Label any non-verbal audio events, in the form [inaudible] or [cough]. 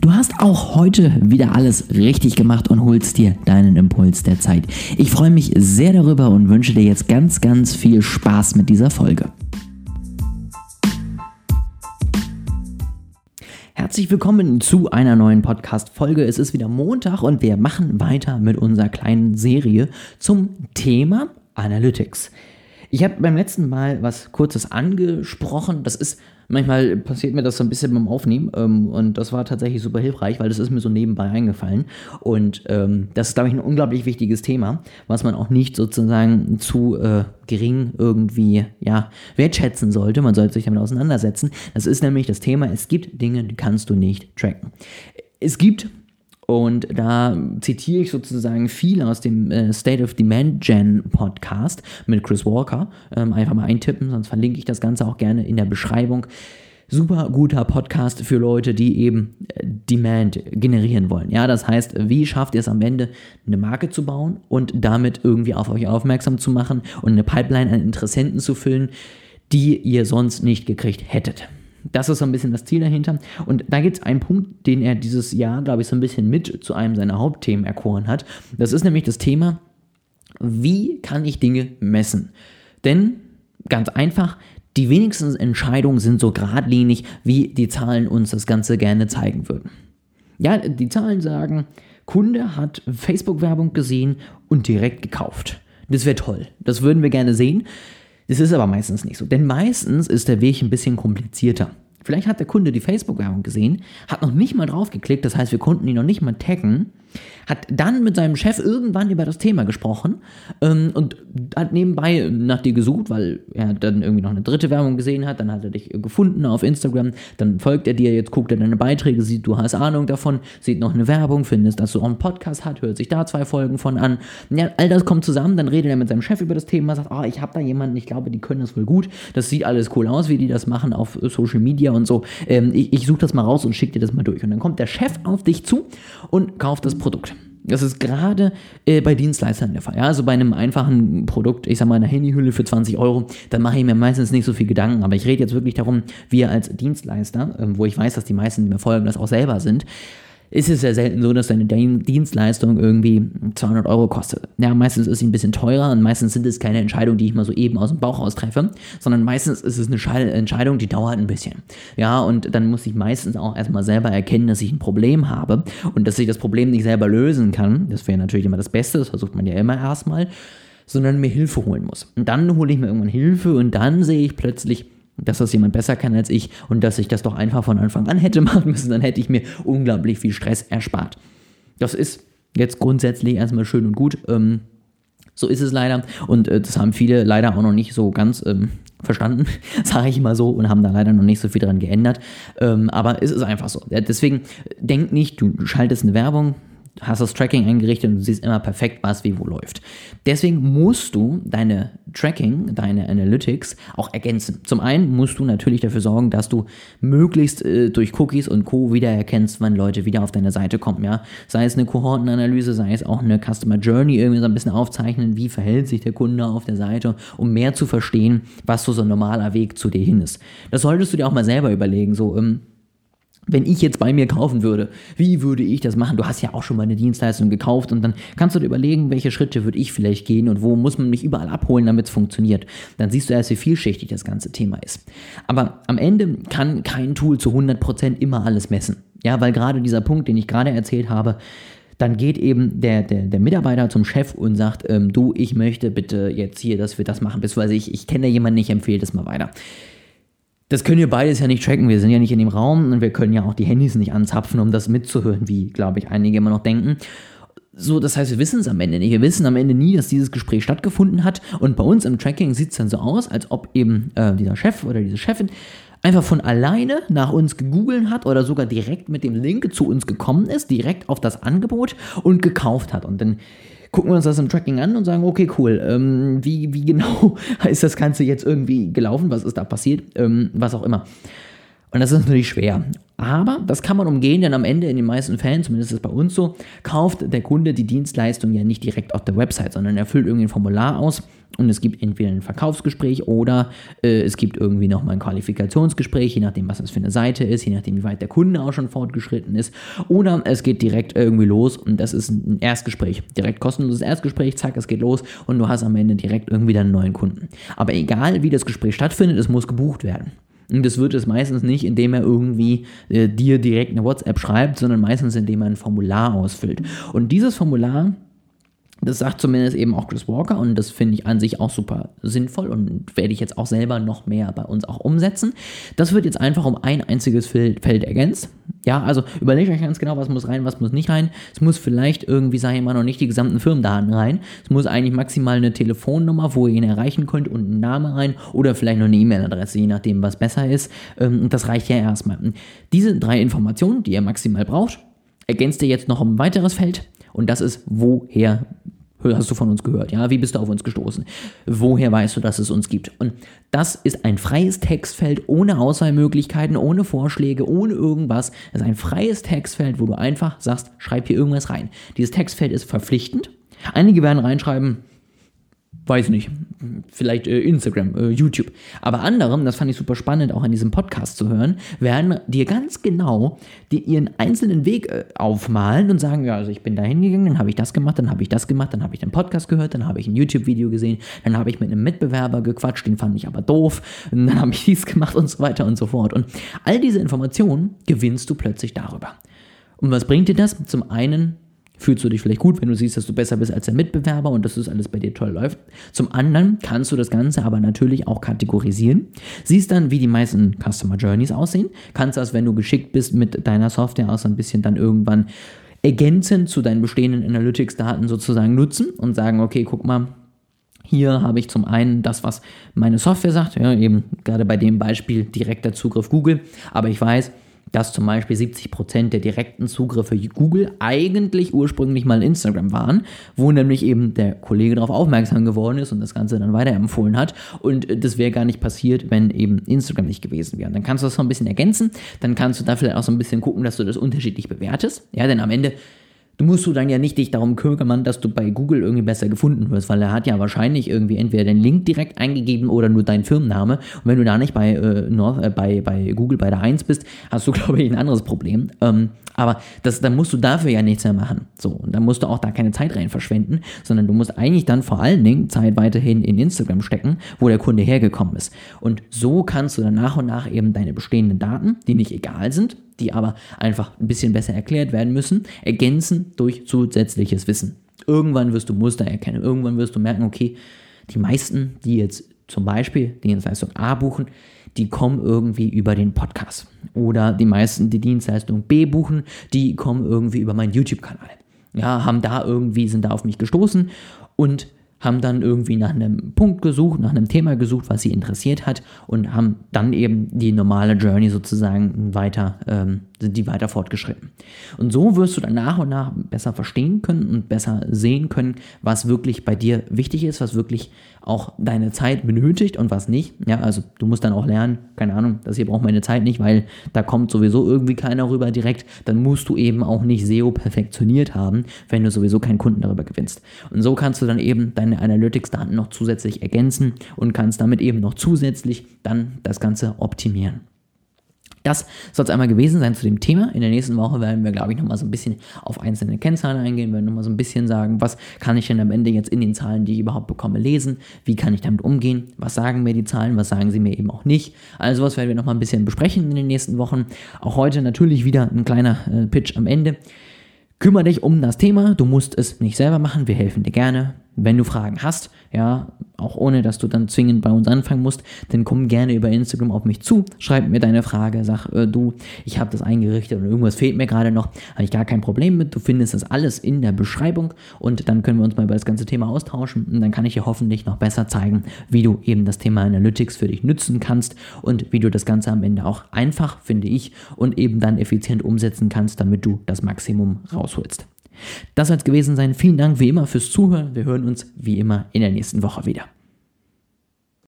Du hast auch heute wieder alles richtig gemacht und holst dir deinen Impuls der Zeit. Ich freue mich sehr darüber und wünsche dir jetzt ganz, ganz viel Spaß mit dieser Folge. Herzlich willkommen zu einer neuen Podcast-Folge. Es ist wieder Montag und wir machen weiter mit unserer kleinen Serie zum Thema Analytics. Ich habe beim letzten Mal was Kurzes angesprochen. Das ist, manchmal passiert mir das so ein bisschen beim Aufnehmen ähm, und das war tatsächlich super hilfreich, weil das ist mir so nebenbei eingefallen. Und ähm, das ist, glaube ich, ein unglaublich wichtiges Thema, was man auch nicht sozusagen zu äh, gering irgendwie ja, wertschätzen sollte. Man sollte sich damit auseinandersetzen. Das ist nämlich das Thema, es gibt Dinge, die kannst du nicht tracken. Es gibt und da zitiere ich sozusagen viel aus dem äh, State of Demand Gen Podcast mit Chris Walker. Ähm, einfach mal eintippen, sonst verlinke ich das Ganze auch gerne in der Beschreibung. Super guter Podcast für Leute, die eben äh, Demand generieren wollen. Ja, das heißt, wie schafft ihr es am Ende, eine Marke zu bauen und damit irgendwie auf euch aufmerksam zu machen und eine Pipeline an Interessenten zu füllen, die ihr sonst nicht gekriegt hättet. Das ist so ein bisschen das Ziel dahinter. Und da gibt es einen Punkt, den er dieses Jahr, glaube ich, so ein bisschen mit zu einem seiner Hauptthemen erkoren hat. Das ist nämlich das Thema, wie kann ich Dinge messen? Denn ganz einfach, die wenigsten Entscheidungen sind so geradlinig, wie die Zahlen uns das Ganze gerne zeigen würden. Ja, die Zahlen sagen, Kunde hat Facebook-Werbung gesehen und direkt gekauft. Das wäre toll. Das würden wir gerne sehen. Das ist aber meistens nicht so, denn meistens ist der Weg ein bisschen komplizierter. Vielleicht hat der Kunde die Facebook-Werbung gesehen, hat noch nicht mal drauf geklickt, das heißt, wir konnten ihn noch nicht mal taggen hat dann mit seinem Chef irgendwann über das Thema gesprochen ähm, und hat nebenbei nach dir gesucht, weil er dann irgendwie noch eine dritte Werbung gesehen hat. Dann hat er dich gefunden auf Instagram. Dann folgt er dir, jetzt guckt er deine Beiträge, sieht, du hast Ahnung davon, sieht noch eine Werbung, findest, dass du auch einen Podcast hast, hört sich da zwei Folgen von an. Ja, all das kommt zusammen. Dann redet er mit seinem Chef über das Thema, sagt, oh, ich habe da jemanden, ich glaube, die können das wohl gut. Das sieht alles cool aus, wie die das machen auf Social Media und so. Ähm, ich ich suche das mal raus und schicke dir das mal durch. Und dann kommt der Chef auf dich zu und kauft das Produkt. Das ist gerade äh, bei Dienstleistern der Fall. Ja? Also bei einem einfachen Produkt, ich sag mal eine Handyhülle für 20 Euro, dann mache ich mir meistens nicht so viel Gedanken. Aber ich rede jetzt wirklich darum, wir als Dienstleister, äh, wo ich weiß, dass die meisten, die mir folgen, das auch selber sind, ist es ja selten so, dass deine Dienstleistung irgendwie 200 Euro kostet. Ja, meistens ist sie ein bisschen teurer und meistens sind es keine Entscheidungen, die ich mal so eben aus dem Bauch austreffe, sondern meistens ist es eine Entscheidung, die dauert ein bisschen. Ja, und dann muss ich meistens auch erstmal selber erkennen, dass ich ein Problem habe und dass ich das Problem nicht selber lösen kann. Das wäre natürlich immer das Beste, das versucht man ja immer erstmal, sondern mir Hilfe holen muss. Und dann hole ich mir irgendwann Hilfe und dann sehe ich plötzlich, dass das jemand besser kann als ich und dass ich das doch einfach von Anfang an hätte [laughs] machen müssen, dann hätte ich mir unglaublich viel Stress erspart. Das ist jetzt grundsätzlich erstmal schön und gut. Ähm, so ist es leider. Und äh, das haben viele leider auch noch nicht so ganz ähm, verstanden, [laughs] sage ich mal so, und haben da leider noch nicht so viel dran geändert. Ähm, aber es ist einfach so. Deswegen denk nicht, du schaltest eine Werbung, hast das Tracking eingerichtet und du siehst immer perfekt, was wie wo läuft. Deswegen musst du deine Tracking, deine Analytics auch ergänzen. Zum einen musst du natürlich dafür sorgen, dass du möglichst äh, durch Cookies und Co. wieder erkennst, wann Leute wieder auf deine Seite kommen. Ja? Sei es eine Kohortenanalyse, sei es auch eine Customer Journey, irgendwie so ein bisschen aufzeichnen, wie verhält sich der Kunde auf der Seite, um mehr zu verstehen, was so, so ein normaler Weg zu dir hin ist. Das solltest du dir auch mal selber überlegen. So, ähm, wenn ich jetzt bei mir kaufen würde, wie würde ich das machen? Du hast ja auch schon mal eine Dienstleistung gekauft und dann kannst du dir überlegen, welche Schritte würde ich vielleicht gehen und wo muss man mich überall abholen, damit es funktioniert. Dann siehst du erst, wie vielschichtig das ganze Thema ist. Aber am Ende kann kein Tool zu 100% immer alles messen. Ja, weil gerade dieser Punkt, den ich gerade erzählt habe, dann geht eben der, der, der Mitarbeiter zum Chef und sagt, ähm, du, ich möchte bitte jetzt hier, dass wir das machen, beziehungsweise ich, ich kenne jemanden, ich empfehle das mal weiter. Das können wir beides ja nicht tracken. Wir sind ja nicht in dem Raum und wir können ja auch die Handys nicht anzapfen, um das mitzuhören, wie, glaube ich, einige immer noch denken. So, das heißt, wir wissen es am Ende nicht. Wir wissen am Ende nie, dass dieses Gespräch stattgefunden hat. Und bei uns im Tracking sieht es dann so aus, als ob eben äh, dieser Chef oder diese Chefin einfach von alleine nach uns gegoogelt hat oder sogar direkt mit dem Link zu uns gekommen ist, direkt auf das Angebot und gekauft hat. Und dann gucken wir uns das im Tracking an und sagen, okay, cool, ähm, wie, wie genau [laughs] ist das Ganze jetzt irgendwie gelaufen, was ist da passiert, ähm, was auch immer. Und das ist natürlich schwer. Aber das kann man umgehen, denn am Ende in den meisten Fällen, zumindest ist es bei uns so, kauft der Kunde die Dienstleistung ja nicht direkt auf der Website, sondern er füllt irgendwie ein Formular aus und es gibt entweder ein Verkaufsgespräch oder äh, es gibt irgendwie nochmal ein Qualifikationsgespräch, je nachdem, was das für eine Seite ist, je nachdem, wie weit der Kunde auch schon fortgeschritten ist. Oder es geht direkt irgendwie los und das ist ein Erstgespräch. Direkt kostenloses Erstgespräch, zack, es geht los und du hast am Ende direkt irgendwie deinen neuen Kunden. Aber egal, wie das Gespräch stattfindet, es muss gebucht werden. Und das wird es meistens nicht, indem er irgendwie äh, dir direkt eine WhatsApp schreibt, sondern meistens, indem er ein Formular ausfüllt. Und dieses Formular das sagt zumindest eben auch Chris Walker und das finde ich an sich auch super sinnvoll und werde ich jetzt auch selber noch mehr bei uns auch umsetzen. Das wird jetzt einfach um ein einziges Feld, ergänzt. Ja, also überlegt euch ganz genau, was muss rein, was muss nicht rein. Es muss vielleicht irgendwie, sage ich mal, noch nicht die gesamten Firmendaten rein. Es muss eigentlich maximal eine Telefonnummer, wo ihr ihn erreichen könnt und ein Name rein oder vielleicht noch eine E-Mail-Adresse, je nachdem, was besser ist. Ähm, und das reicht ja erstmal. Diese drei Informationen, die ihr maximal braucht, ergänzt ihr jetzt noch um ein weiteres Feld und das ist, woher hast du von uns gehört? Ja, wie bist du auf uns gestoßen? Woher weißt du, dass es uns gibt? Und das ist ein freies Textfeld ohne Auswahlmöglichkeiten, ohne Vorschläge, ohne irgendwas. Das ist ein freies Textfeld, wo du einfach sagst, schreib hier irgendwas rein. Dieses Textfeld ist verpflichtend. Einige werden reinschreiben, weiß nicht, vielleicht äh, Instagram, äh, YouTube. Aber andere, das fand ich super spannend, auch an diesem Podcast zu hören, werden dir ganz genau die, ihren einzelnen Weg äh, aufmalen und sagen, ja, also ich bin da hingegangen, dann habe ich das gemacht, dann habe ich das gemacht, dann habe ich den Podcast gehört, dann habe ich ein YouTube-Video gesehen, dann habe ich mit einem Mitbewerber gequatscht, den fand ich aber doof, dann habe ich dies gemacht und so weiter und so fort. Und all diese Informationen gewinnst du plötzlich darüber. Und was bringt dir das? Zum einen fühlst du dich vielleicht gut, wenn du siehst, dass du besser bist als der Mitbewerber und dass das alles bei dir toll läuft. Zum anderen kannst du das Ganze aber natürlich auch kategorisieren. Siehst dann, wie die meisten Customer Journeys aussehen. Kannst das, wenn du geschickt bist mit deiner Software aus, ein bisschen dann irgendwann ergänzend zu deinen bestehenden Analytics-Daten sozusagen nutzen und sagen, okay, guck mal, hier habe ich zum einen das, was meine Software sagt, ja, eben gerade bei dem Beispiel direkter Zugriff Google, aber ich weiß, dass zum Beispiel 70% der direkten Zugriffe Google eigentlich ursprünglich mal Instagram waren, wo nämlich eben der Kollege darauf aufmerksam geworden ist und das Ganze dann weiterempfohlen hat. Und das wäre gar nicht passiert, wenn eben Instagram nicht gewesen wäre. Dann kannst du das so ein bisschen ergänzen, dann kannst du da vielleicht auch so ein bisschen gucken, dass du das unterschiedlich bewertest. Ja, denn am Ende musst du dann ja nicht dich darum kümmern, dass du bei Google irgendwie besser gefunden wirst, weil er hat ja wahrscheinlich irgendwie entweder den Link direkt eingegeben oder nur deinen Firmenname. Und wenn du da nicht bei, äh, North, äh, bei, bei Google bei der 1 bist, hast du, [laughs] glaube ich, ein anderes Problem. Ähm, aber das, dann musst du dafür ja nichts mehr machen. So, und dann musst du auch da keine Zeit rein verschwenden, sondern du musst eigentlich dann vor allen Dingen Zeit weiterhin in Instagram stecken, wo der Kunde hergekommen ist. Und so kannst du dann nach und nach eben deine bestehenden Daten, die nicht egal sind, die aber einfach ein bisschen besser erklärt werden müssen, ergänzen durch zusätzliches Wissen. Irgendwann wirst du Muster erkennen. Irgendwann wirst du merken, okay, die meisten, die jetzt zum Beispiel Dienstleistung A buchen, die kommen irgendwie über den Podcast. Oder die meisten, die Dienstleistung B buchen, die kommen irgendwie über meinen YouTube-Kanal. Ja, haben da irgendwie, sind da auf mich gestoßen und haben dann irgendwie nach einem Punkt gesucht, nach einem Thema gesucht, was sie interessiert hat und haben dann eben die normale Journey sozusagen weiter, ähm, sind die weiter fortgeschritten. Und so wirst du dann nach und nach besser verstehen können und besser sehen können, was wirklich bei dir wichtig ist, was wirklich auch deine Zeit benötigt und was nicht. Ja, also du musst dann auch lernen, keine Ahnung, das hier braucht meine Zeit nicht, weil da kommt sowieso irgendwie keiner rüber direkt. Dann musst du eben auch nicht SEO perfektioniert haben, wenn du sowieso keinen Kunden darüber gewinnst. Und so kannst du dann eben deine Analytics-Daten noch zusätzlich ergänzen und kannst damit eben noch zusätzlich dann das Ganze optimieren. Das soll es einmal gewesen sein zu dem Thema. In der nächsten Woche werden wir, glaube ich, nochmal so ein bisschen auf einzelne Kennzahlen eingehen, werden nochmal so ein bisschen sagen, was kann ich denn am Ende jetzt in den Zahlen, die ich überhaupt bekomme, lesen, wie kann ich damit umgehen, was sagen mir die Zahlen, was sagen sie mir eben auch nicht. Also was werden wir nochmal ein bisschen besprechen in den nächsten Wochen. Auch heute natürlich wieder ein kleiner äh, Pitch am Ende. Kümmere dich um das Thema, du musst es nicht selber machen, wir helfen dir gerne. Wenn du Fragen hast, ja, auch ohne dass du dann zwingend bei uns anfangen musst, dann komm gerne über Instagram auf mich zu, schreib mir deine Frage, sag äh, du, ich habe das eingerichtet und irgendwas fehlt mir gerade noch, habe ich gar kein Problem mit. Du findest das alles in der Beschreibung und dann können wir uns mal über das ganze Thema austauschen und dann kann ich dir hoffentlich noch besser zeigen, wie du eben das Thema Analytics für dich nutzen kannst und wie du das Ganze am Ende auch einfach, finde ich, und eben dann effizient umsetzen kannst, damit du das Maximum rausholst. Das soll es gewesen sein. Vielen Dank wie immer fürs Zuhören. Wir hören uns wie immer in der nächsten Woche wieder.